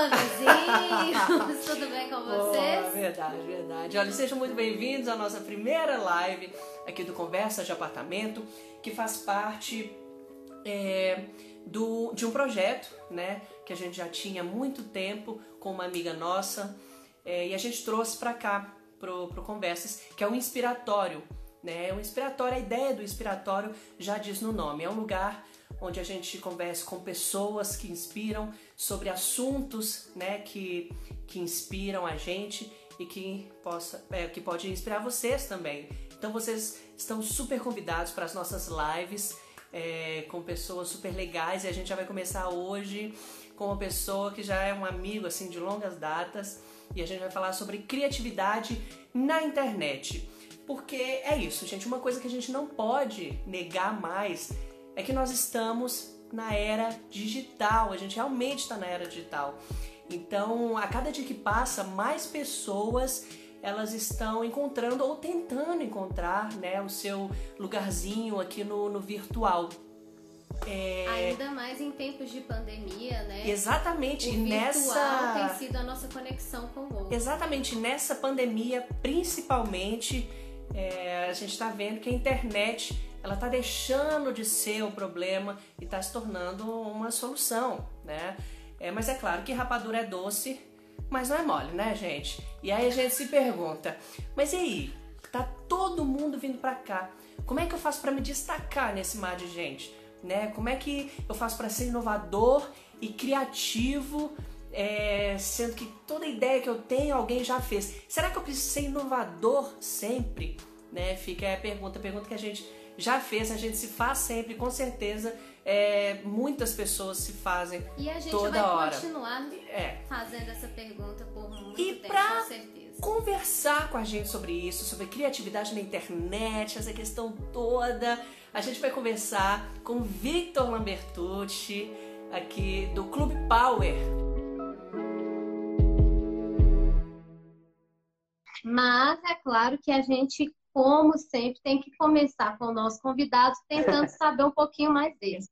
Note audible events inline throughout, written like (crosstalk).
Fala, vizinhos! (laughs) Tudo bem com vocês? Boa, verdade, verdade. Olha, sejam muito bem-vindos à nossa primeira live aqui do Conversas de Apartamento, que faz parte é, do, de um projeto, né, que a gente já tinha muito tempo com uma amiga nossa é, e a gente trouxe para cá, pro, pro Conversas, que é um inspiratório, né, o inspiratório, a ideia do inspiratório já diz no nome, é um lugar onde a gente conversa com pessoas que inspiram sobre assuntos, né, que, que inspiram a gente e que possa, é, que pode inspirar vocês também. Então vocês estão super convidados para as nossas lives é, com pessoas super legais e a gente já vai começar hoje com uma pessoa que já é um amigo assim de longas datas e a gente vai falar sobre criatividade na internet. Porque é isso, gente, uma coisa que a gente não pode negar mais é que nós estamos na era digital, a gente realmente está na era digital. Então, a cada dia que passa, mais pessoas elas estão encontrando ou tentando encontrar né, o seu lugarzinho aqui no, no virtual. É... Ainda mais em tempos de pandemia, né? Exatamente. O nessa tem sido a nossa conexão com o outro. Exatamente. Nessa pandemia, principalmente, é, a gente está vendo que a internet ela está deixando de ser o problema e está se tornando uma solução, né? É, mas é claro que rapadura é doce, mas não é mole, né, gente? E aí a gente se pergunta, mas e aí? Tá todo mundo vindo para cá. Como é que eu faço para me destacar nesse mar de gente? Né? Como é que eu faço para ser inovador e criativo, é, sendo que toda ideia que eu tenho alguém já fez? Será que eu preciso ser inovador sempre? Né? Fica a pergunta, a pergunta que a gente já fez, a gente se faz sempre, com certeza. É, muitas pessoas se fazem e a gente toda vai hora. continuar é. fazendo essa pergunta por muito e tempo, pra com certeza. conversar com a gente sobre isso, sobre criatividade na internet, essa questão toda, a gente vai conversar com Victor Lambertucci, aqui do Clube Power. Mas é claro que a gente como sempre, tem que começar com o nosso convidado, tentando (laughs) saber um pouquinho mais dele.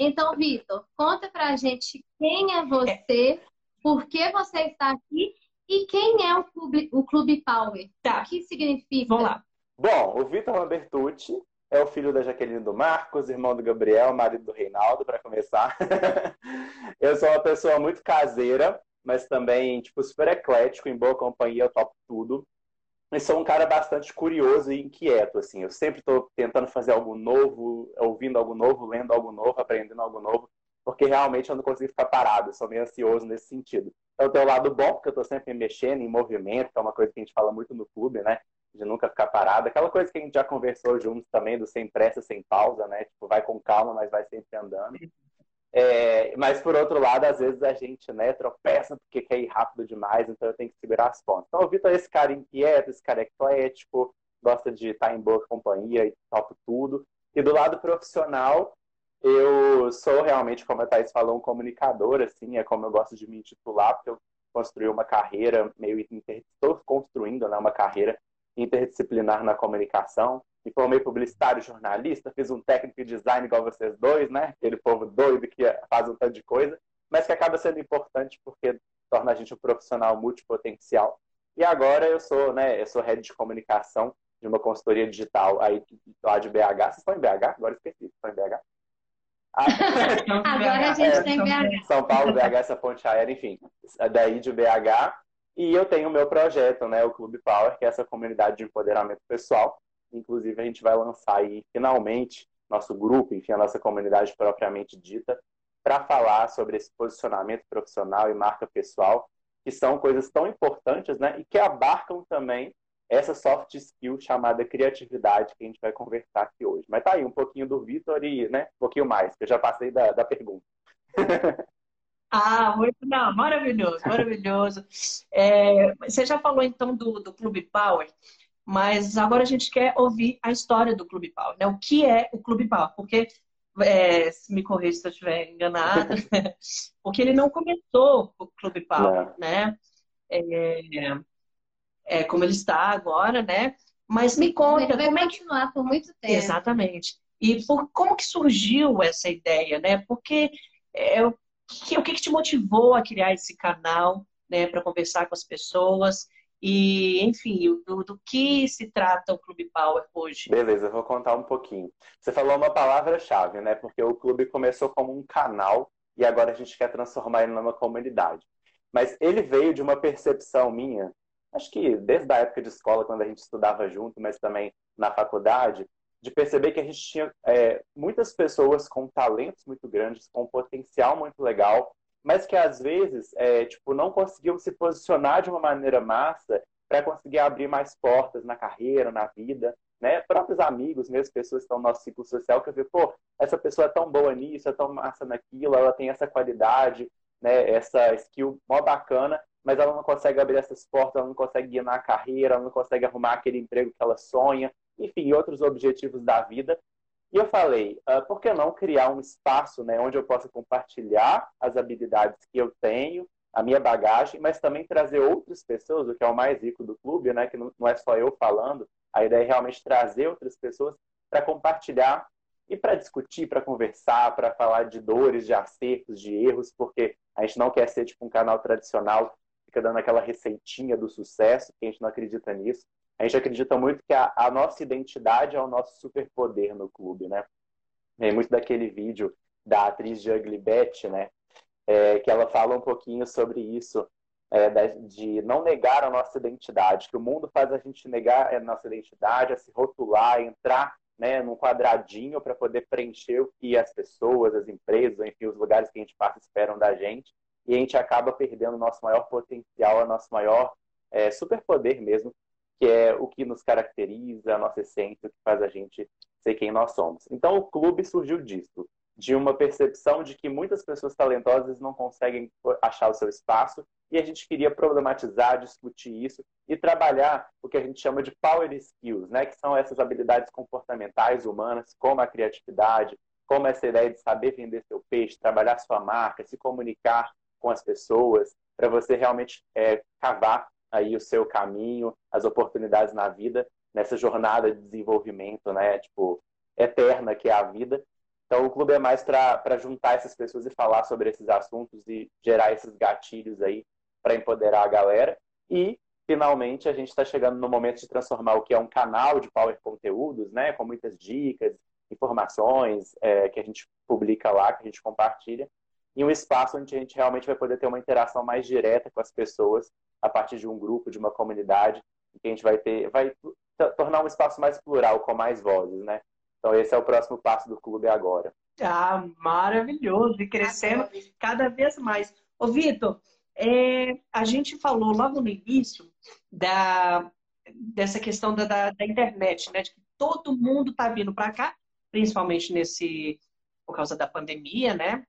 Então, Vitor, conta pra gente quem é você, por que você está aqui e quem é o Clube, o Clube Power. Tá. O que significa? Vamos lá. Bom, o Vitor Lambertucci é o filho da Jaqueline do Marcos, irmão do Gabriel, marido do Reinaldo, para começar. (laughs) eu sou uma pessoa muito caseira, mas também, tipo, super eclético, em boa companhia, eu topo tudo mas sou um cara bastante curioso e inquieto, assim. Eu sempre estou tentando fazer algo novo, ouvindo algo novo, lendo algo novo, aprendendo algo novo, porque realmente eu não consigo ficar parado, eu sou meio ansioso nesse sentido. Então tem o lado bom, porque eu estou sempre mexendo em movimento, que é uma coisa que a gente fala muito no clube, né? De nunca ficar parado. Aquela coisa que a gente já conversou juntos também, do sem pressa, sem pausa, né? Tipo, vai com calma, mas vai sempre andando. É, mas por outro lado, às vezes a gente né, tropeça porque quer ir rápido demais, então eu tenho que segurar as pontas. Então o Vitor é esse cara inquieto, esse cara eclético, gosta de estar em boa companhia e topo tudo. E do lado profissional, eu sou realmente, como a Thais falou, um comunicador, assim, é como eu gosto de me intitular, porque eu construí uma carreira meio inter... estou construindo né, uma carreira interdisciplinar na comunicação me formei publicitário, jornalista, fiz um técnico de design igual vocês dois, né? Aquele povo doido que faz um tanto de coisa, mas que acaba sendo importante porque torna a gente um profissional multipotencial. E agora eu sou, né? Eu sou head de comunicação de uma consultoria digital aí lá de BH. Vocês estão em BH? Agora esqueci. Estão em BH? Ah, (laughs) agora a gente está é, em BH. São Paulo, BH, essa ponte aérea, enfim, daí de BH. E eu tenho o meu projeto, né, o Clube Power, que é essa comunidade de empoderamento pessoal, Inclusive, a gente vai lançar aí, finalmente, nosso grupo, enfim, a nossa comunidade propriamente dita, para falar sobre esse posicionamento profissional e marca pessoal, que são coisas tão importantes, né? E que abarcam também essa soft skill chamada criatividade que a gente vai conversar aqui hoje. Mas tá aí, um pouquinho do Vitor e, né, um pouquinho mais, que eu já passei da, da pergunta. (laughs) Ah, muito não, maravilhoso, maravilhoso. É, você já falou então do, do Clube Power. Mas agora a gente quer ouvir a história do Clube Power, né? O que é o Clube Power? Porque, é, se me corrija se eu estiver enganada, (laughs) porque ele não começou o Clube Power, né? É, é, como ele está agora, né? Mas me conta, ele vai como continuar é que... por muito tempo. Exatamente. E por como que surgiu essa ideia, né? Porque é, que, o que, que te motivou a criar esse canal, né, para conversar com as pessoas e, enfim, do, do, que se trata o Clube Power hoje? Beleza, eu vou contar um pouquinho. Você falou uma palavra-chave, né? Porque o clube começou como um canal e agora a gente quer transformar ele numa comunidade. Mas ele veio de uma percepção minha, acho que desde a época de escola, quando a gente estudava junto, mas também na faculdade, de perceber que a gente tinha é, muitas pessoas com talentos muito grandes, com potencial muito legal, mas que às vezes é, tipo, não conseguiam se posicionar de uma maneira massa para conseguir abrir mais portas na carreira, na vida, né? Próprios amigos, mesmo pessoas que estão no nosso ciclo social, que eu pô, essa pessoa é tão boa nisso, é tão massa naquilo, ela tem essa qualidade, né? Essa skill mó bacana, mas ela não consegue abrir essas portas, ela não consegue guiar a carreira, ela não consegue arrumar aquele emprego que ela sonha, enfim, outros objetivos da vida. E eu falei, uh, por que não criar um espaço né, onde eu possa compartilhar as habilidades que eu tenho, a minha bagagem, mas também trazer outras pessoas, o que é o mais rico do clube, né, que não, não é só eu falando, a ideia é realmente trazer outras pessoas para compartilhar e para discutir, para conversar, para falar de dores, de acertos, de erros, porque a gente não quer ser tipo um canal tradicional, fica dando aquela receitinha do sucesso, que a gente não acredita nisso. A gente acredita muito que a, a nossa identidade é o nosso superpoder no clube, né? É muito daquele vídeo da atriz de Ugly Betty, né? É, que ela fala um pouquinho sobre isso, é, de não negar a nossa identidade, que o mundo faz a gente negar a nossa identidade, a se rotular, a entrar né, num quadradinho para poder preencher o que as pessoas, as empresas, enfim, os lugares que a gente passa esperam da gente, e a gente acaba perdendo o nosso maior potencial, o nosso maior é, superpoder mesmo, que é o que nos caracteriza, a nossa essência, o que faz a gente ser quem nós somos. Então, o clube surgiu disso, de uma percepção de que muitas pessoas talentosas não conseguem achar o seu espaço e a gente queria problematizar, discutir isso e trabalhar o que a gente chama de power skills, né, que são essas habilidades comportamentais humanas, como a criatividade, como essa ideia de saber vender seu peixe, trabalhar sua marca, se comunicar com as pessoas, para você realmente é, cavar aí o seu caminho, as oportunidades na vida, nessa jornada de desenvolvimento, né? Tipo, eterna que é a vida. Então, o clube é mais para juntar essas pessoas e falar sobre esses assuntos e gerar esses gatilhos aí para empoderar a galera. E, finalmente, a gente está chegando no momento de transformar o que é um canal de Power Conteúdos, né? Com muitas dicas, informações é, que a gente publica lá, que a gente compartilha, em um espaço onde a gente realmente vai poder ter uma interação mais direta com as pessoas a partir de um grupo, de uma comunidade, que a gente vai ter, vai tornar um espaço mais plural, com mais vozes, né? Então esse é o próximo passo do clube agora. Ah, maravilhoso e crescendo cada vez mais. Ô Vitor, é, a gente falou logo no início da, dessa questão da, da, da internet, né? De que todo mundo está vindo para cá, principalmente nesse por causa da pandemia, né?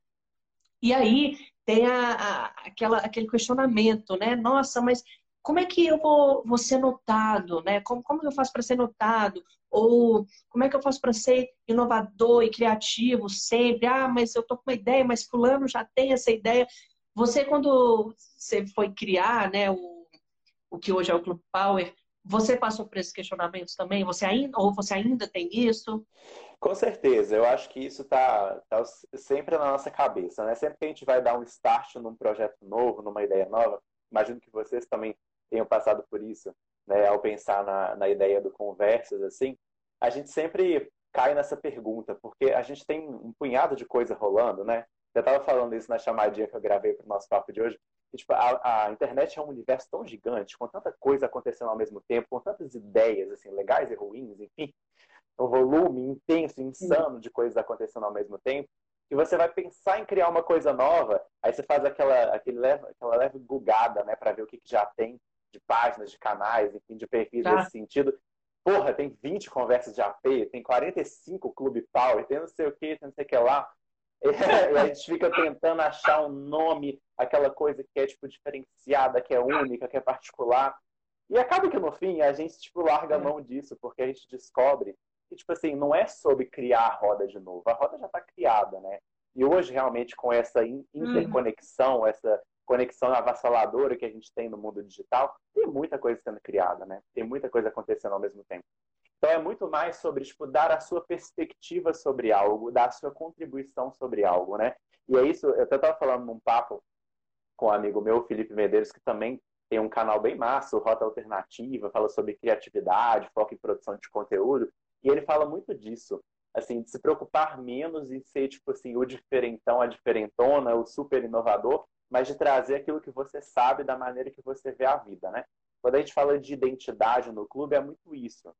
E aí tem a, a, aquela, aquele questionamento, né? Nossa, mas como é que eu vou, vou ser notado, né? Como, como eu faço para ser notado? Ou como é que eu faço para ser inovador e criativo sempre? Ah, mas eu tô com uma ideia, mas fulano já tem essa ideia. Você, quando você foi criar, né, o, o que hoje é o Club Power, você passou por esses questionamentos também? Você ainda, ou você ainda tem isso? Com certeza, eu acho que isso está tá sempre na nossa cabeça, né? Sempre que a gente vai dar um start num projeto novo, numa ideia nova, imagino que vocês também tenham passado por isso, né? Ao pensar na, na ideia do conversas, assim, a gente sempre cai nessa pergunta, porque a gente tem um punhado de coisa rolando, né? Eu estava falando isso na chamadinha que eu gravei para o nosso papo de hoje. E, tipo, a, a, internet é um universo tão gigante, com tanta coisa acontecendo ao mesmo tempo, com tantas ideias, assim, legais e ruins, enfim, um volume intenso, insano de coisas acontecendo ao mesmo tempo, que você vai pensar em criar uma coisa nova, aí você faz aquela, aquele leve, aquela leve bugada, né, para ver o que, que, já tem de páginas, de canais, enfim, de perfis tá. nesse sentido. Porra, tem 20 conversas de AP, tem 45 Clube Power, tem não sei o que, tem não sei o que lá. (laughs) E a gente fica tentando achar um nome, aquela coisa que é tipo diferenciada, que é única, que é particular. E acaba que no fim a gente tipo larga a é. mão disso, porque a gente descobre que tipo assim, não é sobre criar a roda de novo. A roda já está criada, né? E hoje realmente com essa uhum. interconexão, uhum. essa conexão avassaladora que a gente tem no mundo digital, tem muita coisa sendo criada, né? Tem muita coisa acontecendo ao mesmo tempo. Então é muito mais sobre tipo, dar a sua perspectiva sobre algo, dar a sua contribuição sobre algo, né? E é isso, eu até estava falando num papo com um amigo meu, Felipe Medeiros, que também tem um canal bem massa, o Rota Alternativa, fala sobre criatividade, foco em produção de conteúdo, e ele fala muito disso, assim, de se preocupar menos em ser, tipo assim, o diferentão, a diferentona, o super inovador, mas de trazer aquilo que você sabe da maneira que você vê a vida, né? Quando a gente fala de identidade no clube, é muito isso.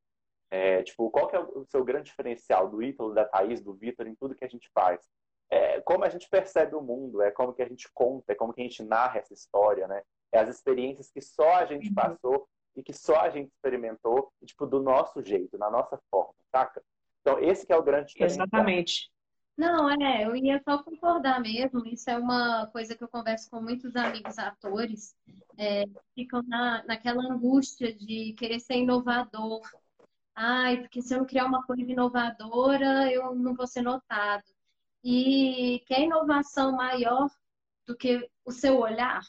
É, tipo, qual que é o seu grande diferencial do Ítalo, da Thaís, do Vitor, em tudo que a gente faz? É como a gente percebe o mundo, é como que a gente conta, é como que a gente narra essa história, né? É as experiências que só a gente uhum. passou e que só a gente experimentou, tipo, do nosso jeito, na nossa forma, saca? Então, esse que é o grande. Exatamente. Não, é, eu ia só concordar mesmo. Isso é uma coisa que eu converso com muitos amigos atores, é, ficam na, naquela angústia de querer ser inovador. Ai, porque se eu não criar uma coisa inovadora, eu não vou ser notado. E que é inovação maior do que o seu olhar,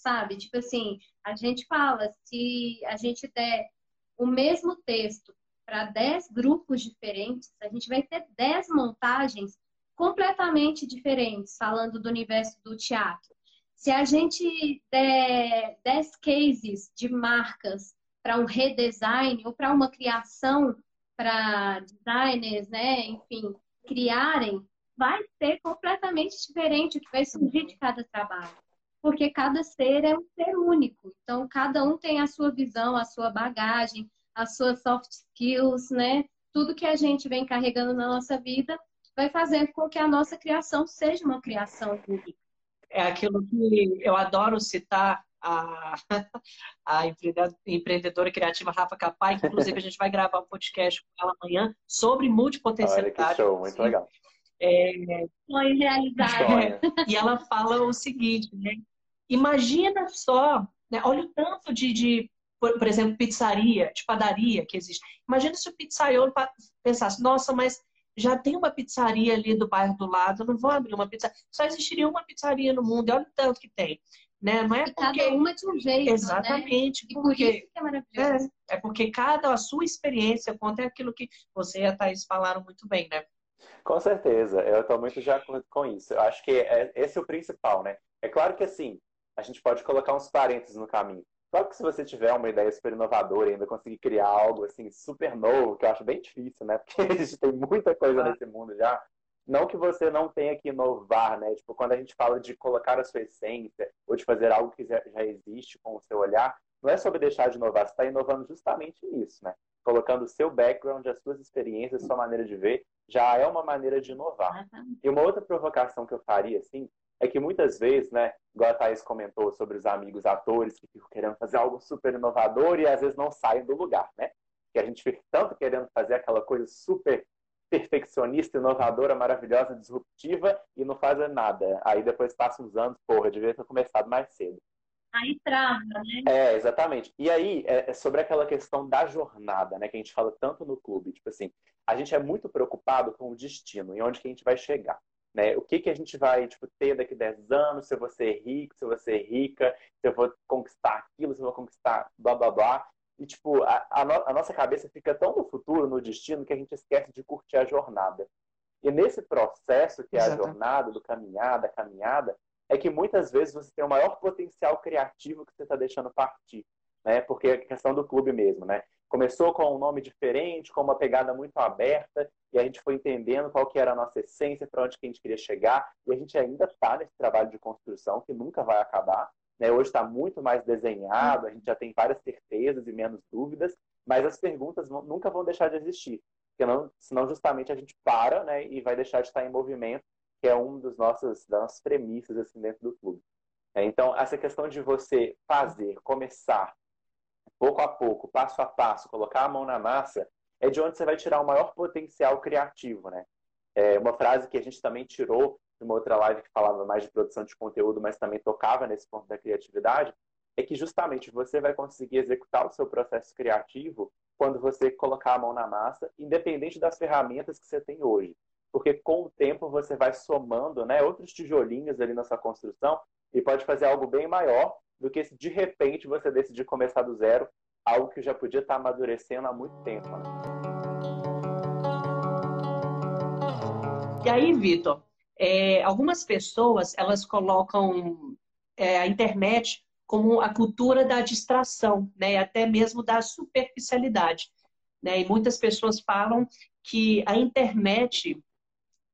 sabe? Tipo assim, a gente fala, se a gente der o mesmo texto para 10 grupos diferentes, a gente vai ter 10 montagens completamente diferentes, falando do universo do teatro. Se a gente der 10 cases de marcas para um redesign ou para uma criação para designers, né, enfim, criarem, vai ser completamente diferente o que vai surgir de cada trabalho. Porque cada ser é um ser único. Então, cada um tem a sua visão, a sua bagagem, as suas soft skills, né? Tudo que a gente vem carregando na nossa vida vai fazendo com que a nossa criação seja uma criação única. É aquilo que eu adoro citar a, (laughs) a empreendedora criativa Rafa Capai, que inclusive a gente vai gravar um podcast com ela amanhã sobre multipotencialidade. Olha que show, muito legal. É, sonho realizado. E ela fala o seguinte, né? Imagina só, né? olha o tanto de, de por, por, exemplo, pizzaria, de padaria que existe. Imagina se o pizzaiolo pensasse, nossa, mas já tem uma pizzaria ali do bairro do lado, eu não vou abrir uma pizzaria. Só existiria uma pizzaria no mundo, olha o tanto que tem. Né? Não é e porque... cada uma de um jeito, né? Exatamente. Né? Porque... por isso que é maravilhoso. É, é porque cada a sua experiência conta é aquilo que você e a Thaís falaram muito bem, né? Com certeza, eu estou muito de acordo com isso. Eu acho que é, esse é o principal, né? É claro que assim, a gente pode colocar uns parênteses no caminho. Claro que se você tiver uma ideia super inovadora e ainda conseguir criar algo assim super novo, que eu acho bem difícil, né? (laughs) Porque a gente tem muita coisa nesse mundo já. Não que você não tenha que inovar, né? Tipo, quando a gente fala de colocar a sua essência ou de fazer algo que já existe com o seu olhar, não é sobre deixar de inovar, você está inovando justamente nisso, né? Colocando o seu background, as suas experiências, a sua maneira de ver, já é uma maneira de inovar. E uma outra provocação que eu faria, assim, é que muitas vezes, né, igual a Thaís comentou sobre os amigos atores que ficam querendo fazer algo super inovador e às vezes não saem do lugar, né? Que a gente fica tanto querendo fazer aquela coisa super perfeccionista, inovadora, maravilhosa, disruptiva e não faz nada. Aí depois passa uns anos, porra, devia ter começado mais cedo. Aí trava, né? É, exatamente. E aí é, é sobre aquela questão da jornada, né? Que a gente fala tanto no clube. Tipo assim, a gente é muito preocupado com o destino e onde que a gente vai chegar. Né? O que, que a gente vai tipo, ter daqui a 10 anos, se eu vou ser rico, se eu vou ser rica, se eu vou conquistar aquilo, se eu vou conquistar blá blá blá. E, tipo, a, a, no, a nossa cabeça fica tão no futuro, no destino, que a gente esquece de curtir a jornada. E nesse processo, que é a jornada, do caminhada, caminhada, é que muitas vezes você tem o maior potencial criativo que você está deixando partir. Né? Porque é questão do clube mesmo, né? Começou com um nome diferente, com uma pegada muito aberta, e a gente foi entendendo qual que era a nossa essência, para onde que a gente queria chegar, e a gente ainda está nesse trabalho de construção que nunca vai acabar. Né? Hoje está muito mais desenhado, a gente já tem várias certezas e menos dúvidas, mas as perguntas nunca vão deixar de existir, não, senão justamente a gente para né, e vai deixar de estar em movimento, que é um dos nossos, das nossas premissas assim, dentro do clube. É, então, essa questão de você fazer, começar, pouco a pouco, passo a passo, colocar a mão na massa, é de onde você vai tirar o maior potencial criativo, né? É uma frase que a gente também tirou de uma outra live que falava mais de produção de conteúdo, mas também tocava nesse ponto da criatividade, é que justamente você vai conseguir executar o seu processo criativo quando você colocar a mão na massa, independente das ferramentas que você tem hoje. Porque com o tempo você vai somando né, outros tijolinhos ali na sua construção e pode fazer algo bem maior do que se de repente você decidir começar do zero algo que já podia estar amadurecendo há muito tempo. Né? E aí, Vitor, é, algumas pessoas elas colocam é, a internet como a cultura da distração, né? até mesmo da superficialidade. Né? E muitas pessoas falam que a internet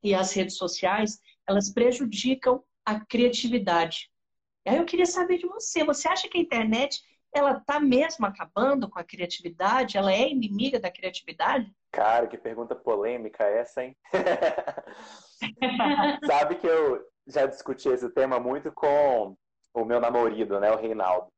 e as redes sociais elas prejudicam a criatividade. E aí eu queria saber de você, você acha que a internet ela está mesmo acabando com a criatividade? Ela é inimiga da criatividade? Cara, que pergunta polêmica essa, hein? (laughs) Sabe que eu já discuti esse tema muito com o meu namorado, né, o Reinaldo.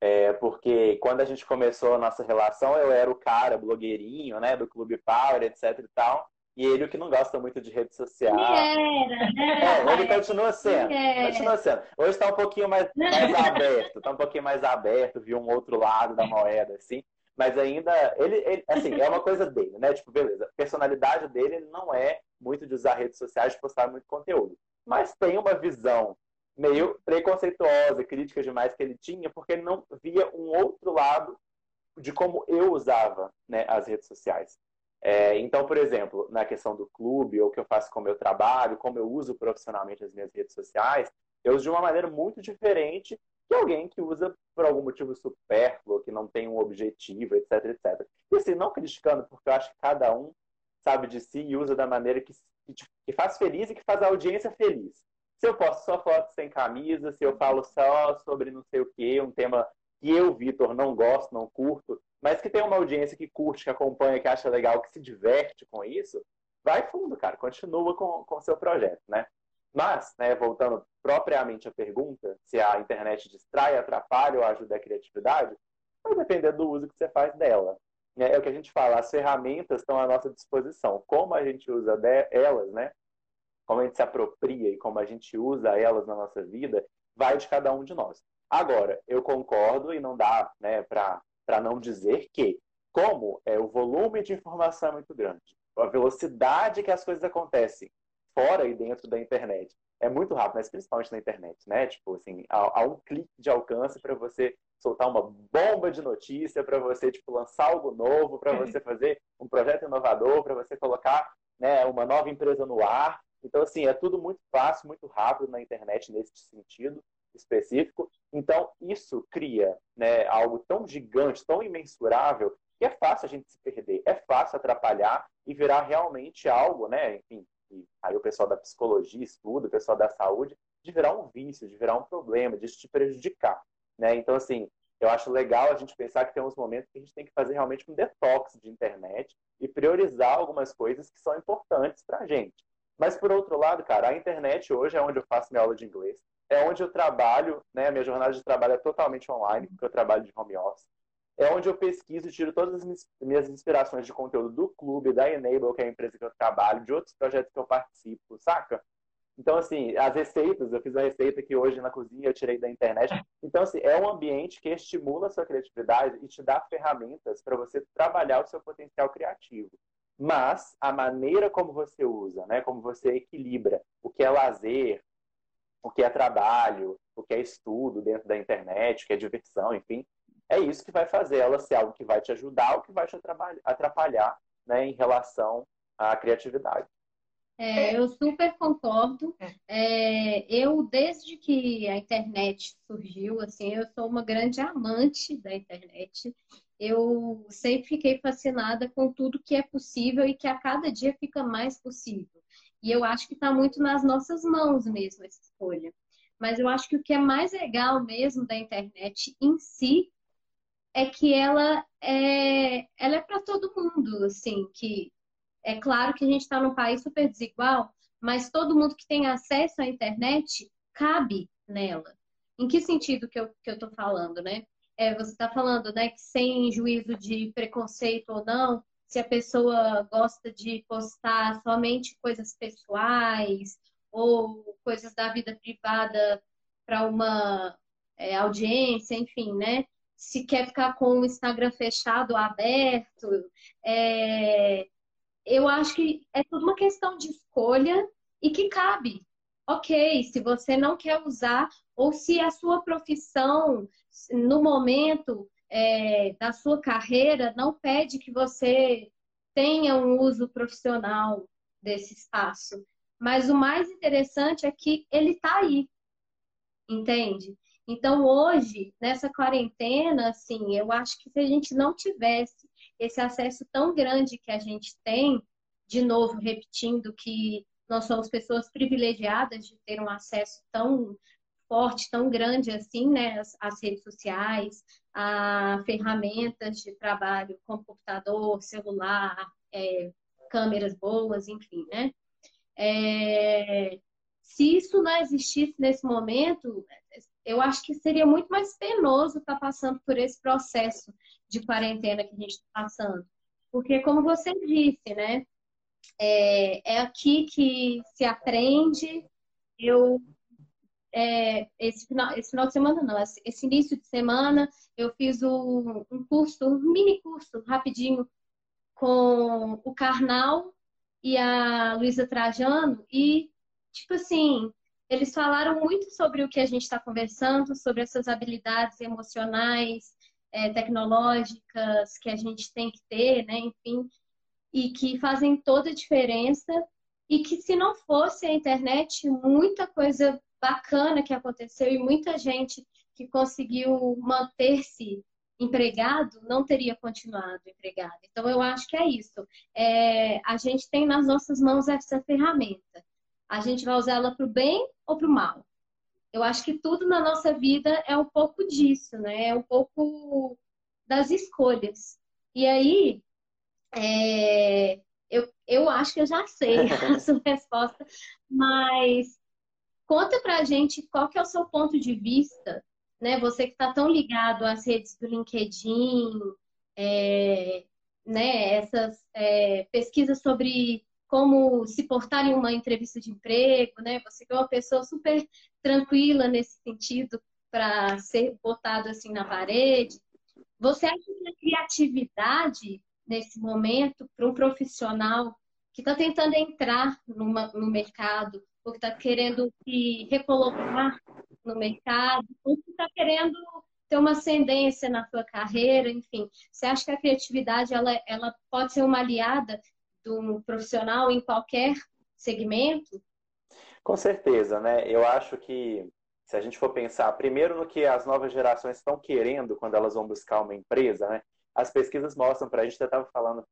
É, porque quando a gente começou a nossa relação, eu era o cara blogueirinho, né, do Clube Power, etc e tal. E ele o que não gosta muito de rede social. Era, né? (laughs) É, ele continua sendo. Continua sendo. Hoje está um pouquinho mais, mais aberto, está um pouquinho mais aberto, viu um outro lado da moeda, assim. Mas ainda, ele, ele, assim, é uma coisa dele, né? Tipo, beleza. A personalidade dele ele não é muito de usar redes sociais, de postar muito conteúdo. Mas tem uma visão meio preconceituosa, crítica demais que ele tinha, porque ele não via um outro lado de como eu usava né, as redes sociais. É, então, por exemplo, na questão do clube, ou o que eu faço com o meu trabalho, como eu uso profissionalmente as minhas redes sociais, eu uso de uma maneira muito diferente que alguém que usa por algum motivo supérfluo, que não tem um objetivo, etc, etc. E assim, não criticando, porque eu acho que cada um sabe de si e usa da maneira que, que faz feliz e que faz a audiência feliz. Se eu posto só fotos sem camisa, se eu falo só sobre não sei o que, um tema que eu, Vitor, não gosto, não curto, mas que tem uma audiência que curte, que acompanha, que acha legal, que se diverte com isso, vai fundo, cara. Continua com o seu projeto, né? Mas, né, voltando propriamente à pergunta, se a internet distrai, atrapalha ou ajuda a criatividade, vai depender do uso que você faz dela. É, é o que a gente fala, as ferramentas estão à nossa disposição. Como a gente usa elas, né? Como a gente se apropria e como a gente usa elas na nossa vida, vai de cada um de nós. Agora, eu concordo e não dá né, para para não dizer que, como é, o volume de informação é muito grande, a velocidade que as coisas acontecem fora e dentro da internet é muito rápido, mas principalmente na internet, né? Tipo assim, há, há um clique de alcance para você soltar uma bomba de notícia, para você tipo lançar algo novo, para você fazer um projeto inovador, para você colocar né, uma nova empresa no ar. Então assim, é tudo muito fácil, muito rápido na internet nesse sentido específico. Então, isso cria né, algo tão gigante, tão imensurável, que é fácil a gente se perder, é fácil atrapalhar e virar realmente algo, né? Enfim, aí o pessoal da psicologia estuda, o pessoal da saúde, de virar um vício, de virar um problema, de te prejudicar, né? Então, assim, eu acho legal a gente pensar que tem uns momentos que a gente tem que fazer realmente um detox de internet e priorizar algumas coisas que são importantes para a gente. Mas, por outro lado, cara, a internet hoje é onde eu faço minha aula de inglês, é onde eu trabalho, né? A minha jornada de trabalho é totalmente online, porque eu trabalho de home office. É onde eu pesquiso tiro todas as minhas inspirações de conteúdo do clube, da Enable, que é a empresa que eu trabalho, de outros projetos que eu participo, saca? Então, assim, as receitas, eu fiz a receita que hoje na cozinha eu tirei da internet. Então, assim, é um ambiente que estimula a sua criatividade e te dá ferramentas para você trabalhar o seu potencial criativo. Mas a maneira como você usa, né, como você equilibra o que é lazer, o que é trabalho, o que é estudo dentro da internet, o que é diversão, enfim. É isso que vai fazer ela ser algo que vai te ajudar ou que vai te atrapalhar né, em relação à criatividade. É, eu super concordo. É. é, eu, desde que a internet surgiu, assim, eu sou uma grande amante da internet. Eu sempre fiquei fascinada com tudo que é possível e que a cada dia fica mais possível. E eu acho que está muito nas nossas mãos mesmo essa escolha. Mas eu acho que o que é mais legal mesmo da internet em si é que ela é, ela é para todo mundo, assim, que é claro que a gente está num país super desigual, mas todo mundo que tem acesso à internet cabe nela. Em que sentido que eu, que eu tô falando, né? É, você está falando, né, que sem juízo de preconceito ou não, se a pessoa gosta de postar somente coisas pessoais ou coisas da vida privada para uma é, audiência, enfim, né? Se quer ficar com o Instagram fechado aberto, é... eu acho que é tudo uma questão de escolha e que cabe. Ok, se você não quer usar, ou se a sua profissão, no momento, é, da sua carreira não pede que você tenha um uso profissional desse espaço. Mas o mais interessante é que ele está aí, entende? Então, hoje, nessa quarentena, assim, eu acho que se a gente não tivesse esse acesso tão grande que a gente tem, de novo, repetindo que nós somos pessoas privilegiadas de ter um acesso tão forte, tão grande assim, né, às, às redes sociais, a ferramentas de trabalho, computador, celular, é, câmeras boas, enfim, né? É, se isso não existisse nesse momento, eu acho que seria muito mais penoso estar passando por esse processo de quarentena que a gente está passando. Porque, como você disse, né? É, é aqui que se aprende. Eu é, esse, final, esse final de semana não, esse início de semana eu fiz um, um curso, um mini curso rapidinho com o Karnal e a Luísa Trajano e tipo assim eles falaram muito sobre o que a gente está conversando, sobre essas habilidades emocionais, é, tecnológicas que a gente tem que ter, né? Enfim, e que fazem toda a diferença. E que se não fosse a internet, muita coisa bacana que aconteceu e muita gente que conseguiu manter-se empregado não teria continuado empregado. Então, eu acho que é isso. É, a gente tem nas nossas mãos essa ferramenta a gente vai usar ela para o bem ou para o mal. Eu acho que tudo na nossa vida é um pouco disso, né? É um pouco das escolhas. E aí, é... eu, eu acho que eu já sei (laughs) a sua resposta, mas conta pra gente qual que é o seu ponto de vista, né? Você que está tão ligado às redes do LinkedIn, é... né? Essas é... pesquisas sobre como se portar em uma entrevista de emprego, né? Você é uma pessoa super tranquila nesse sentido para ser botado assim na parede. Você acha que a criatividade nesse momento para um profissional que está tentando entrar numa, no mercado, ou que está querendo se recolocar no mercado, ou que está querendo ter uma ascendência na sua carreira, enfim. Você acha que a criatividade ela, ela pode ser uma aliada do profissional em qualquer segmento? Com certeza, né? Eu acho que se a gente for pensar primeiro no que as novas gerações estão querendo quando elas vão buscar uma empresa, né? As pesquisas mostram para a gente, eu estava falando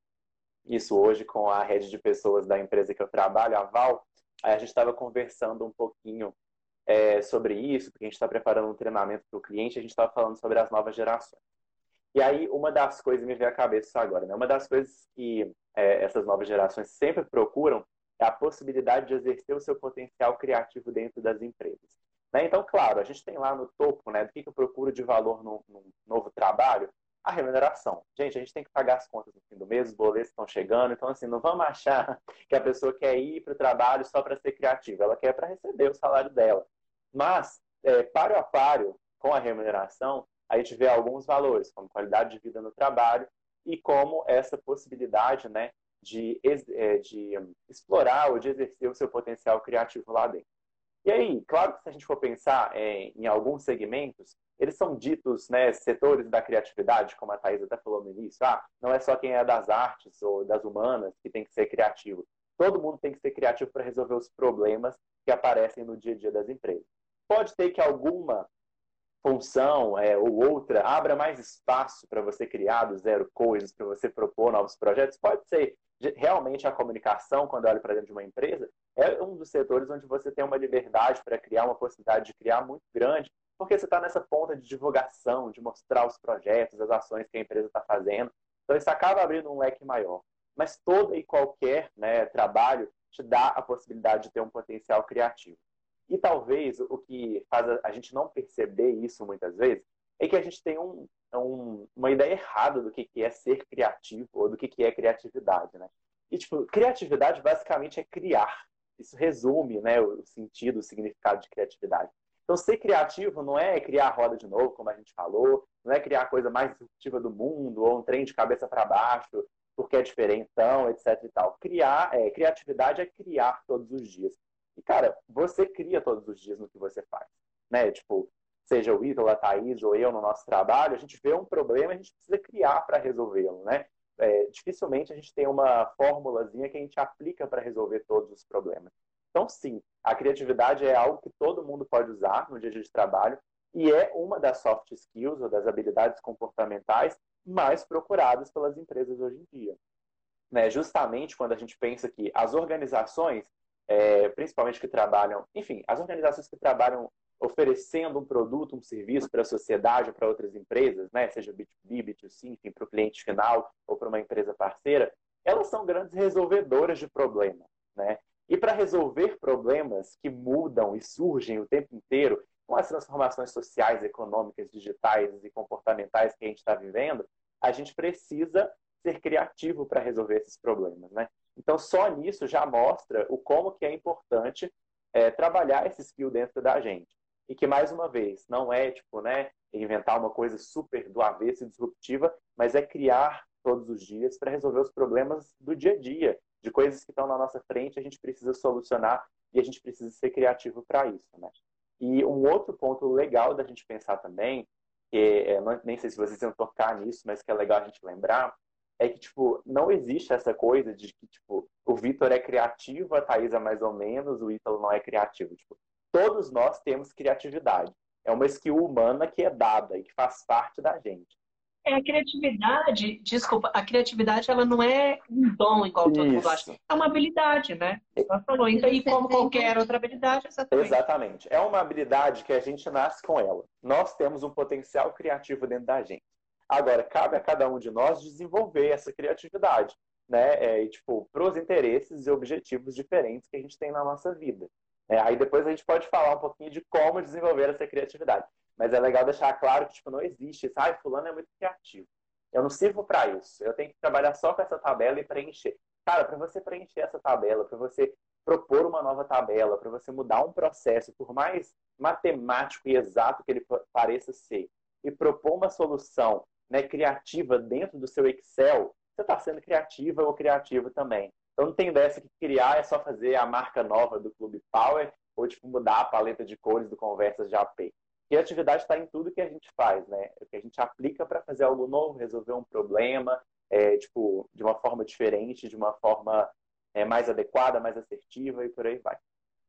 isso hoje com a rede de pessoas da empresa que eu trabalho, a Val, aí a gente estava conversando um pouquinho é, sobre isso, porque a gente está preparando um treinamento para o cliente, a gente estava falando sobre as novas gerações. E aí, uma das coisas me veio à cabeça agora, né? Uma das coisas que é, essas novas gerações sempre procuram é a possibilidade de exercer o seu potencial criativo dentro das empresas. Né? Então, claro, a gente tem lá no topo, né, do que, que eu procuro de valor num, num novo trabalho, a remuneração. Gente, a gente tem que pagar as contas no fim do mês, os boletos estão chegando, então assim, não vamos achar (laughs) que a pessoa quer ir para o trabalho só para ser criativa, ela quer para receber o salário dela. Mas, é, a páreo com a remuneração, a gente vê alguns valores, como qualidade de vida no trabalho e como essa possibilidade né, de, é, de explorar ou de exercer o seu potencial criativo lá dentro. E aí, claro que se a gente for pensar é, em alguns segmentos, eles são ditos né, setores da criatividade, como a Thais até falou no início. Ah, não é só quem é das artes ou das humanas que tem que ser criativo. Todo mundo tem que ser criativo para resolver os problemas que aparecem no dia a dia das empresas. Pode ter que alguma função é, ou outra abra mais espaço para você criar do zero coisas, para você propor novos projetos, pode ser realmente a comunicação, quando eu olho para dentro de uma empresa, é um dos setores onde você tem uma liberdade para criar, uma possibilidade de criar muito grande, porque você está nessa ponta de divulgação, de mostrar os projetos, as ações que a empresa está fazendo. Então, isso acaba abrindo um leque maior. Mas todo e qualquer né, trabalho te dá a possibilidade de ter um potencial criativo. E talvez o que faz a gente não perceber isso muitas vezes é que a gente tem um, um, uma ideia errada do que, que é ser criativo ou do que, que é criatividade, né? E, tipo, criatividade basicamente é criar. Isso resume né, o sentido, o significado de criatividade. Então, ser criativo não é criar a roda de novo, como a gente falou, não é criar a coisa mais disruptiva do mundo, ou um trem de cabeça para baixo, porque é diferentão, etc e tal. Criar, é, criatividade é criar todos os dias. E, cara, você cria todos os dias no que você faz. Né? Tipo, seja o Ítalo, a Thaís ou eu no nosso trabalho, a gente vê um problema e a gente precisa criar para resolvê-lo, né? É, dificilmente a gente tem uma formulazinha que a gente aplica para resolver todos os problemas. Então, sim, a criatividade é algo que todo mundo pode usar no dia a dia de trabalho e é uma das soft skills ou das habilidades comportamentais mais procuradas pelas empresas hoje em dia. Né? Justamente quando a gente pensa que as organizações, é, principalmente que trabalham, enfim, as organizações que trabalham oferecendo um produto, um serviço para a sociedade, para outras empresas, né? seja B2B, B2C, enfim, para o cliente final ou para uma empresa parceira, elas são grandes resolvedoras de problemas. Né? E para resolver problemas que mudam e surgem o tempo inteiro, com as transformações sociais, econômicas, digitais e comportamentais que a gente está vivendo, a gente precisa ser criativo para resolver esses problemas, né? Então, só nisso já mostra o como que é importante é, trabalhar esse skill dentro da gente. E que, mais uma vez, não é, tipo, né, inventar uma coisa super do avesso e disruptiva, mas é criar todos os dias para resolver os problemas do dia a dia, de coisas que estão na nossa frente, a gente precisa solucionar e a gente precisa ser criativo para isso, né? E um outro ponto legal da gente pensar também, que é, nem sei se vocês iam tocar nisso, mas que é legal a gente lembrar, é que, tipo, não existe essa coisa de que, tipo, o Vitor é criativo, a Thaisa é mais ou menos, o Ítalo não é criativo. Tipo, todos nós temos criatividade. É uma skill humana que é dada e que faz parte da gente. É, a criatividade, desculpa, a criatividade ela não é um dom igual todo Isso. mundo acha. É uma habilidade, né? Você falou. Então, e como qualquer outra habilidade, exatamente. Exatamente. É uma habilidade que a gente nasce com ela. Nós temos um potencial criativo dentro da gente. Agora, cabe a cada um de nós desenvolver essa criatividade, né? É, e, tipo, para os interesses e objetivos diferentes que a gente tem na nossa vida. É, aí depois a gente pode falar um pouquinho de como desenvolver essa criatividade. Mas é legal deixar claro que tipo, não existe. Ai, fulano é muito criativo. Eu não sirvo para isso. Eu tenho que trabalhar só com essa tabela e preencher. Cara, para você preencher essa tabela, para você propor uma nova tabela, para você mudar um processo, por mais matemático e exato que ele pareça ser, e propor uma solução né, criativa dentro do seu Excel, você está sendo criativa ou criativo também. Então não tem dessa que criar é só fazer a marca nova do Clube Power ou tipo mudar a paleta de cores do Conversas de AP. Criatividade está em tudo que a gente faz, né? O que a gente aplica para fazer algo novo, resolver um problema, é, tipo, de uma forma diferente, de uma forma é, mais adequada, mais assertiva e por aí vai.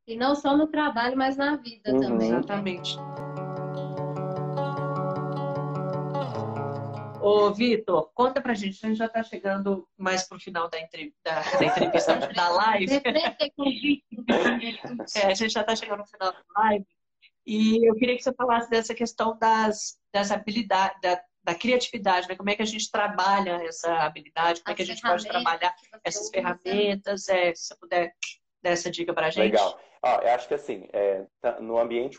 E não só no trabalho, mas na vida uhum. também. Exatamente. Ô, Vitor, conta pra gente, a gente já está chegando mais pro final da, entre... da, (laughs) da entrevista da live. é, a gente já está chegando no final da live. E eu queria que você falasse dessa questão das, das habilidades, da, da criatividade, né? Como é que a gente trabalha essa habilidade, como As é que a gente pode trabalhar essas ferramentas, é, se você puder dar essa dica para a gente. Legal. Ó, eu acho que assim, é, tá, no ambiente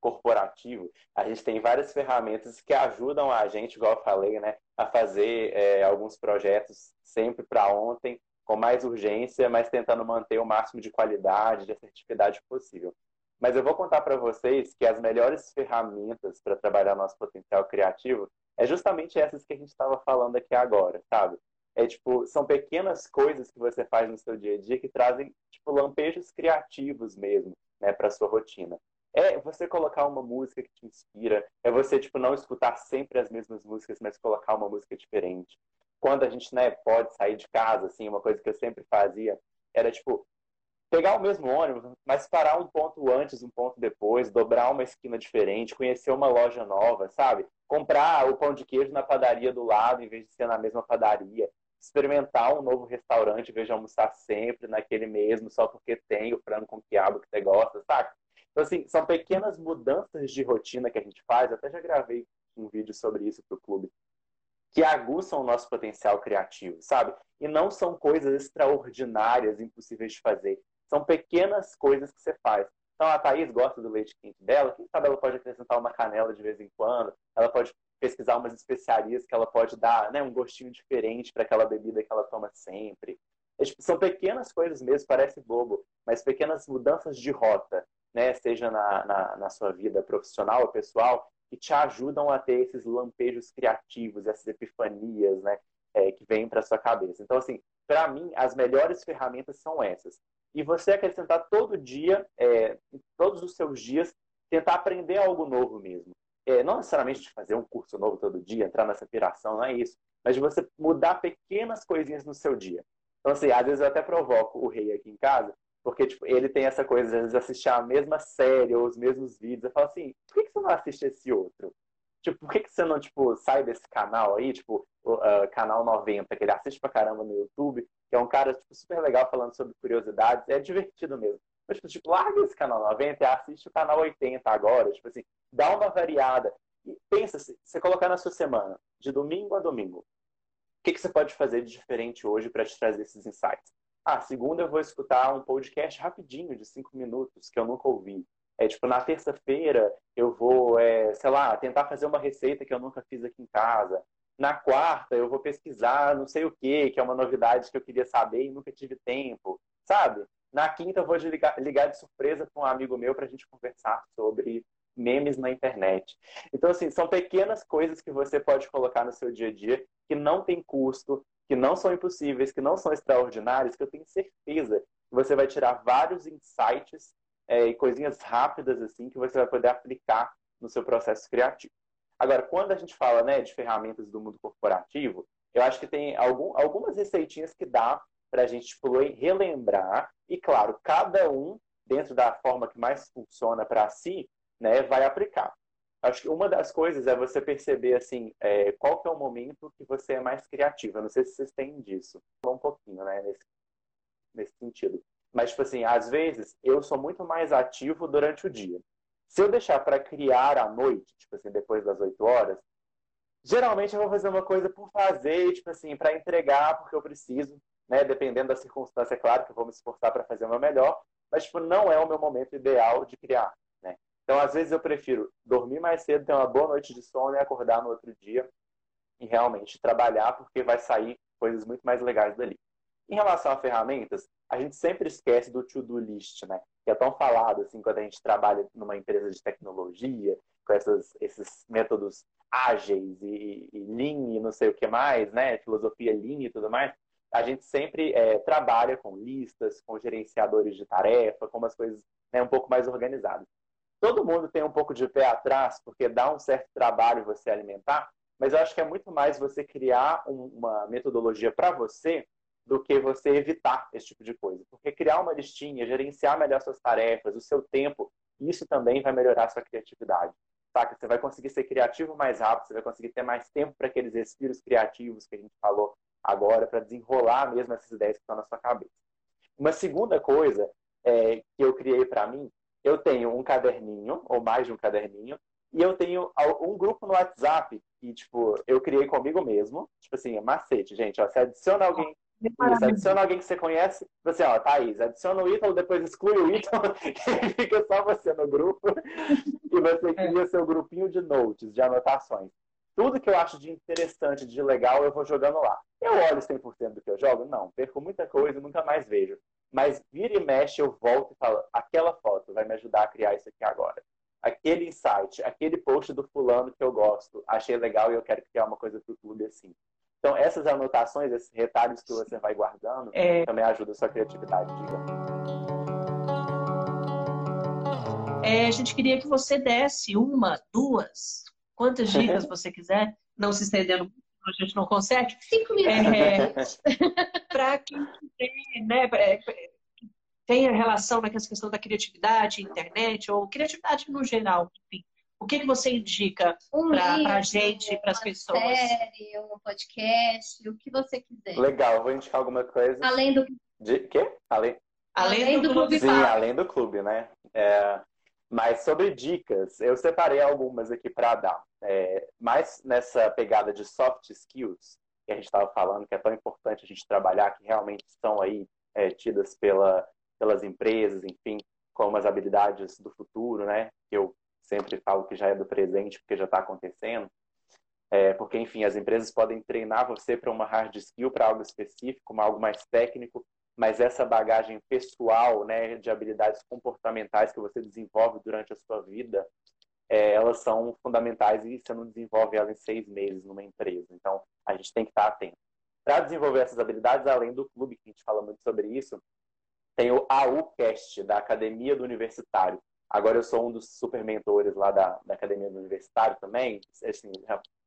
corporativo, a gente tem várias ferramentas que ajudam a gente, igual eu falei, né, a fazer é, alguns projetos sempre para ontem, com mais urgência, mas tentando manter o máximo de qualidade, de assertividade possível. Mas eu vou contar para vocês que as melhores ferramentas para trabalhar nosso potencial criativo é justamente essas que a gente estava falando aqui agora, sabe? É tipo, são pequenas coisas que você faz no seu dia a dia que trazem tipo lampejos criativos mesmo, né, para sua rotina. É você colocar uma música que te inspira, é você tipo não escutar sempre as mesmas músicas, mas colocar uma música diferente. Quando a gente, né, pode sair de casa assim, uma coisa que eu sempre fazia era tipo pegar o mesmo ônibus, mas parar um ponto antes, um ponto depois, dobrar uma esquina diferente, conhecer uma loja nova, sabe? Comprar o pão de queijo na padaria do lado em vez de ser na mesma padaria. Experimentar um novo restaurante em vez de almoçar sempre naquele mesmo, só porque tem o frango com quiabo que você gosta, sabe? Então, assim, são pequenas mudanças de rotina que a gente faz. Eu até já gravei um vídeo sobre isso para o clube que aguçam o nosso potencial criativo, sabe? E não são coisas extraordinárias, impossíveis de fazer. São pequenas coisas que você faz. Então a Thaís gosta do leite quente dela, quem sabe ela pode acrescentar uma canela de vez em quando, ela pode pesquisar umas especiarias que ela pode dar né, um gostinho diferente para aquela bebida que ela toma sempre. É, tipo, são pequenas coisas mesmo, parece bobo, mas pequenas mudanças de rota, né, seja na, na, na sua vida profissional ou pessoal, que te ajudam a ter esses lampejos criativos, essas epifanias, né, é, que vêm para sua cabeça. Então, assim, para mim, as melhores ferramentas são essas e você acrescentar todo dia, é, todos os seus dias, tentar aprender algo novo mesmo. é, não necessariamente de fazer um curso novo todo dia, entrar nessa piração, não é isso, mas de você mudar pequenas coisinhas no seu dia. Então, assim, às vezes eu até provoco o rei aqui em casa, porque tipo, ele tem essa coisa, às vezes, assistir a mesma série ou os mesmos vídeos. Eu falo assim, por que, você não assiste esse outro? Tipo, por que, que você não, tipo, sai desse canal aí, tipo, o uh, canal 90, que ele assiste pra caramba no YouTube, que é um cara, tipo, super legal falando sobre curiosidades, é divertido mesmo. Mas, tipo, tipo, larga esse canal 90 e assiste o canal 80 agora, tipo assim, dá uma variada. E pensa, se você colocar na sua semana, de domingo a domingo, o que, que você pode fazer de diferente hoje para te trazer esses insights? Ah, segunda eu vou escutar um podcast rapidinho, de cinco minutos, que eu nunca ouvi. É tipo, na terça-feira eu vou, é, sei lá, tentar fazer uma receita que eu nunca fiz aqui em casa. Na quarta eu vou pesquisar não sei o que, que é uma novidade que eu queria saber e nunca tive tempo, sabe? Na quinta eu vou ligar, ligar de surpresa para um amigo meu para a gente conversar sobre memes na internet. Então, assim, são pequenas coisas que você pode colocar no seu dia a dia que não tem custo, que não são impossíveis, que não são extraordinários, que eu tenho certeza que você vai tirar vários insights é, e coisinhas rápidas assim que você vai poder aplicar no seu processo criativo. Agora, quando a gente fala né, de ferramentas do mundo corporativo, eu acho que tem algum, algumas receitinhas que dá para a gente tipo, relembrar e, claro, cada um, dentro da forma que mais funciona para si, né, vai aplicar. Acho que uma das coisas é você perceber assim, é, qual que é o momento que você é mais criativo. Eu não sei se vocês têm disso. Um pouquinho, né, nesse, nesse sentido. Mas, tipo assim, às vezes eu sou muito mais ativo durante o dia. Se eu deixar para criar à noite, tipo assim, depois das 8 horas, geralmente eu vou fazer uma coisa por fazer, tipo assim, para entregar porque eu preciso, né? Dependendo da circunstância, é claro que eu vou me esforçar para fazer o meu melhor, mas tipo, não é o meu momento ideal de criar, né? Então, às vezes eu prefiro dormir mais cedo, ter uma boa noite de sono e acordar no outro dia e realmente trabalhar porque vai sair coisas muito mais legais dali. Em relação a ferramentas, a gente sempre esquece do to-do list, né? Que é tão falado assim quando a gente trabalha numa empresa de tecnologia, com essas, esses métodos ágeis e, e Lean e não sei o que mais, né? Filosofia Lean e tudo mais. A gente sempre é, trabalha com listas, com gerenciadores de tarefa, com umas coisas né, um pouco mais organizadas. Todo mundo tem um pouco de pé atrás, porque dá um certo trabalho você alimentar, mas eu acho que é muito mais você criar uma metodologia para você do que você evitar esse tipo de coisa. Porque criar uma listinha, gerenciar melhor suas tarefas, o seu tempo, isso também vai melhorar a sua criatividade. Saca? Você vai conseguir ser criativo mais rápido, você vai conseguir ter mais tempo para aqueles respiros criativos que a gente falou agora, para desenrolar mesmo essas ideias que estão na sua cabeça. Uma segunda coisa é, que eu criei para mim, eu tenho um caderninho, ou mais de um caderninho, e eu tenho um grupo no WhatsApp que, tipo, eu criei comigo mesmo. Tipo assim, macete, gente. Ó, você adiciona alguém isso, adiciona alguém que você conhece, você, ó, Thaís, adiciona o Ítalo, depois exclui o Ítalo, (laughs) e fica só você no grupo, e você é. cria seu grupinho de notes, de anotações. Tudo que eu acho de interessante, de legal, eu vou jogando lá. Eu olho 100% do que eu jogo? Não, perco muita coisa e nunca mais vejo. Mas vira e mexe, eu volto e falo, aquela foto vai me ajudar a criar isso aqui agora. Aquele insight, aquele post do fulano que eu gosto, achei legal e eu quero criar uma coisa pro clube assim. Então, essas anotações, esses retalhos que você vai guardando, é... também ajudam a sua criatividade, diga. É, a gente queria que você desse uma, duas, quantas (laughs) dicas você quiser, não se estendendo a gente não consegue. Cinco minutos. (laughs) É, para quem tem, né, tem a relação naquela questão da criatividade, internet, ou criatividade no geral, enfim. O que, que você indica um para a gente, para as pessoas? Uma série, um podcast, o que você quiser. Legal, vou indicar alguma coisa. Além do. De quê? Além, além, além do, do, clube. Sim, além do clube, né? É... Mas sobre dicas, eu separei algumas aqui para dar. É... mais nessa pegada de soft skills que a gente estava falando, que é tão importante a gente trabalhar, que realmente estão aí é, tidas pela, pelas empresas, enfim, como as habilidades do futuro, né? Que eu sempre falo que já é do presente, porque já está acontecendo. É, porque, enfim, as empresas podem treinar você para uma hard skill, para algo específico, algo mais técnico, mas essa bagagem pessoal, né, de habilidades comportamentais que você desenvolve durante a sua vida, é, elas são fundamentais e você não desenvolve elas em seis meses numa empresa. Então, a gente tem que estar atento. Para desenvolver essas habilidades, além do clube, que a gente fala muito sobre isso, tem o AUCast, da Academia do Universitário Agora eu sou um dos super mentores lá da, da Academia do Universitário também. Assim,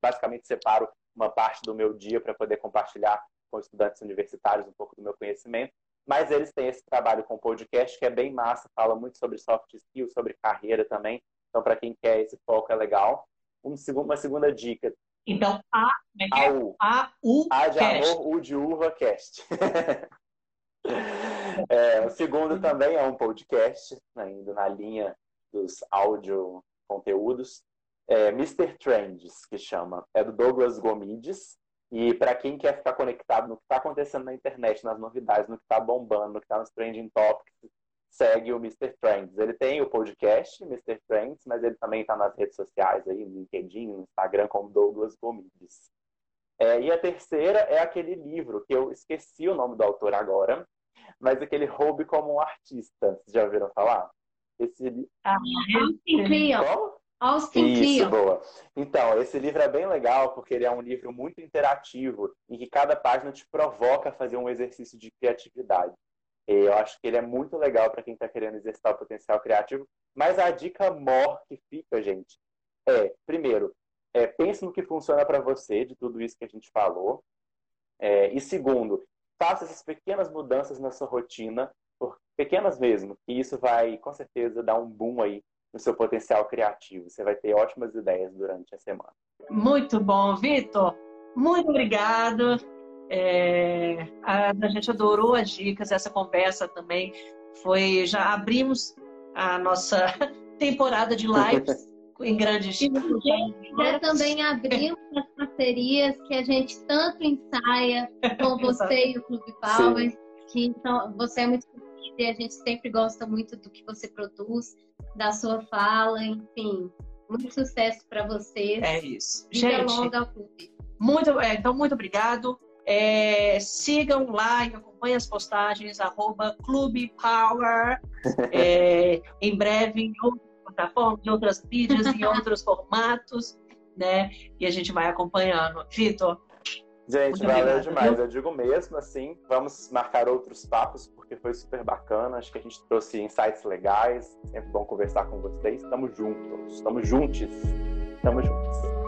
basicamente separo uma parte do meu dia para poder compartilhar com estudantes universitários um pouco do meu conhecimento. Mas eles têm esse trabalho com podcast que é bem massa, fala muito sobre soft skills, sobre carreira também. Então, para quem quer esse foco, é legal. Um, uma segunda dica. Então, A, é a, U. A, U, a de amor, U de uva, cast. (laughs) é, o segundo também é um podcast, né, indo na linha dos áudio conteúdos. É Mr. Trends, que chama. É do Douglas Gomides. E para quem quer ficar conectado no que está acontecendo na internet, nas novidades, no que está bombando, no que está nos trending topics, segue o Mr. Trends. Ele tem o podcast Mr. Trends, mas ele também está nas redes sociais aí, no LinkedIn, no Instagram, como Douglas Gomides. É, e a terceira é aquele livro que eu esqueci o nome do autor agora, mas aquele Hobby como um Artista. Vocês já ouviram falar? Esse... Ah, Como? Austin Isso, boa. Então, esse livro é bem legal porque ele é um livro muito interativo em que cada página te provoca a fazer um exercício de criatividade. E eu acho que ele é muito legal para quem está querendo exercitar o potencial criativo. Mas a dica maior que fica, gente, é, primeiro, é, pense no que funciona para você de tudo isso que a gente falou. É, e segundo, faça essas pequenas mudanças na sua rotina, pequenas mesmo, e isso vai, com certeza, dar um boom aí no seu potencial criativo. Você vai ter ótimas ideias durante a semana. Muito bom, Vitor. Muito obrigado. É, a, a, gente adorou as dicas, essa conversa também foi. Já abrimos a nossa (laughs) temporada de lives (laughs) em grandes. Já também abrimos as parcerias que a gente tanto ensaia com (laughs) você e o Clube Power, Sim. que então, você é muito e a gente sempre gosta muito do que você produz, da sua fala, enfim. Muito sucesso para vocês. É isso. Vida gente, longa ao clube. Muito, é, então, muito obrigado. É, sigam lá e acompanhem as postagens, arroba Clube Power. (laughs) É, em breve, em outras plataformas, em outras mídias, em outros formatos, né? E a gente vai acompanhando. Vitor, Gente, Muito valeu demais. Eu digo mesmo, assim, vamos marcar outros papos, porque foi super bacana. Acho que a gente trouxe insights legais. Sempre bom conversar com vocês. Estamos juntos. Estamos juntos. Estamos juntos.